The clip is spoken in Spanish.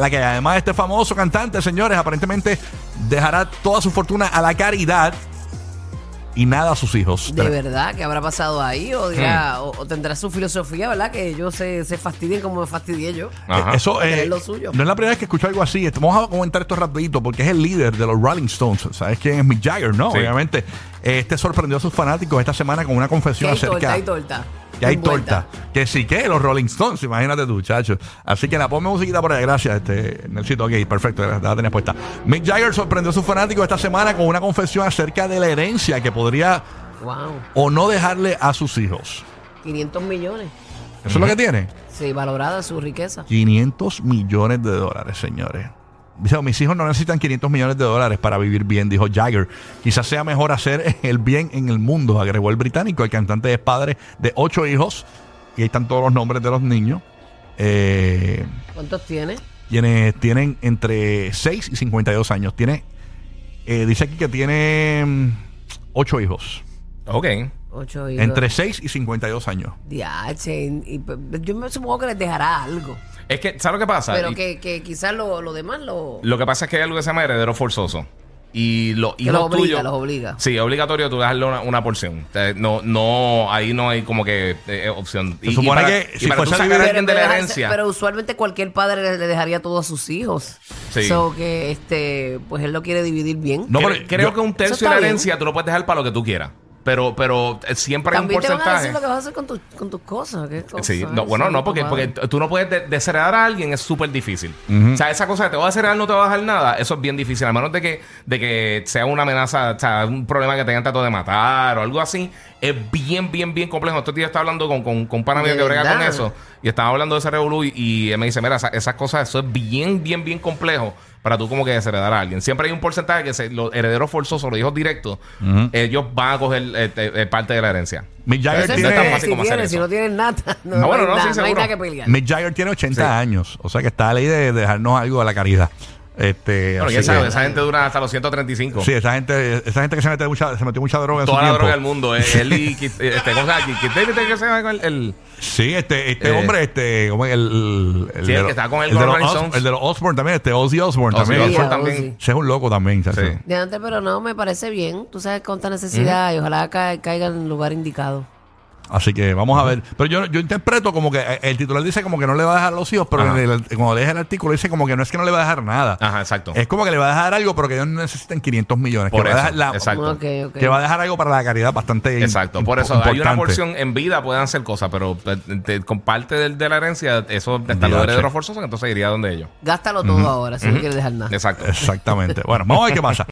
La que además este famoso cantante, señores, aparentemente dejará toda su fortuna a la caridad y nada a sus hijos. De verdad, ¿qué habrá pasado ahí? O, dirá, o, o tendrá su filosofía, ¿verdad? Que ellos se, se fastidien como me fastidié yo. Ajá. Eh, Eso eh, es lo suyo. no es la primera vez que escucho algo así. Este, Vamos a comentar esto rapidito porque es el líder de los Rolling Stones. ¿Sabes quién es Mick Jagger? No, Sí. obviamente. Este sorprendió a sus fanáticos esta semana con una confesión acerca torta, hay torta. Que hay torta. Que sí que los Rolling Stones, imagínate tú, chacho. Así que la ponme musiquita por ahí, gracias, este, Nelsito, ok, perfecto, la, la tenías puesta. Mick Jagger sorprendió a sus fanáticos esta semana con una confesión acerca de la herencia que podría Wow. o no dejarle a sus hijos. 500 millones. ¿Eso es lo que tiene? Sí, valorada su riqueza. 500 millones de dólares, señores. Dice, mis hijos no necesitan 500 millones de dólares para vivir bien, dijo Jagger. Quizás sea mejor hacer el bien en el mundo, agregó el británico. El cantante es padre de ocho hijos y ahí están todos los nombres de los niños. Eh, ¿Cuántos tiene? tiene, tienen entre 6 y 52 años. Tiene, eh, dice aquí que tiene mm, ocho hijos. Ok. Ocho hijos. Entre 6 y 52 años. Diache, y- y- yo me supongo que les dejará algo. Es que, ¿sabes lo que pasa? Pero Y- que, que quizás lo, lo demás lo, Lo que pasa es que hay algo que se llama heredero forzoso. Y los que hijos los obliga, tuyos. los obliga. Sí, es obligatorio tú dejarle una, una porción. Eh, No, no, ahí no hay como que eh, opción. Se supone para, que si para tú fuese a sacar a vivir- alguien de la herencia. pero usualmente cualquier padre le, le dejaría todo a sus hijos. Sí. So que este, pues él lo quiere dividir bien. No, creo pero creo yo- que un tercio de la bien. herencia tú lo puedes dejar para lo que tú quieras. Pero, pero eh, siempre hay un También te van a porcentaje. decir lo que vas a hacer con, tu- con tus cosas. ¿Qué cosas? Sí, no, bueno, no, porque, porque tú no puedes de- desheredar a alguien, es súper difícil. O sea, esa cosa de te voy a desheredar, no te va a dejar nada, eso es bien difícil. A menos de que, de que sea una amenaza, o sea, un problema que tengan trato de matar o algo así, es bien, bien, bien complejo. Estos días estaba hablando con, con, con un pana mío ¿De que brega con eso y estaba hablando de ese revolú y, y él me dice, mira, esa- esas cosas, eso es bien, bien, bien complejo para tú como que desheredar a alguien. Siempre hay un porcentaje que se, los herederos forzosos, los hijos directos, ellos van a coger eh, eh, parte de la herencia. Mick Jagger Eso no es tan tiene, fácil si, como hacer tienes, si eso. no tienes nada, no, bueno, hay no, sí, nada, no hay seguro. nada que pelear. Mick Jagger tiene 80 Sí. años. O sea que está a ley de dejarnos algo a la caridad. Este, Bueno, así quién sabe, que- esa gente dura hasta los 135. Sí, esa gente, esa gente que se mete mucha, se metió mucha droga en Toda su la tiempo. droga del mundo. eh, Él y este. Kit David, ¿qué se llama? El, el- Sí, este, este Eh, hombre, este, ¿cómo es? el, el, el Sí, el de que los- está con él el de con los Os- el de los Osborne también, este Ozzy Osbourne Ozzy también. Osbourne Sí, también. Ozzy. Ese es un loco también. Sí. De antes, pero no, me parece bien. Tú sabes cuánta necesidad y ojalá ca- caiga en el lugar indicado. Así que vamos a ver. Pero yo, yo interpreto como que eh, el titular dice como que no le va a dejar a los hijos, pero en el- cuando lees el artículo dice como que no es que no le va a dejar nada. Ajá, exacto. Es como que le va a dejar algo, pero que ellos necesitan 500 millones. Por que, va a eso, dejar la- exacto. Ok, ok. que va a dejar algo para la caridad bastante Exacto. Por eso hay una porción en vida, pueden hacer cosas, pero eh, te- con parte del- de, la herencia, eso está los herederos forzosos, entonces iría donde ellos. Gástalo todo ahora si no quieres dejar nada. Exacto. Exactamente. Bueno, vamos a ver qué pasa.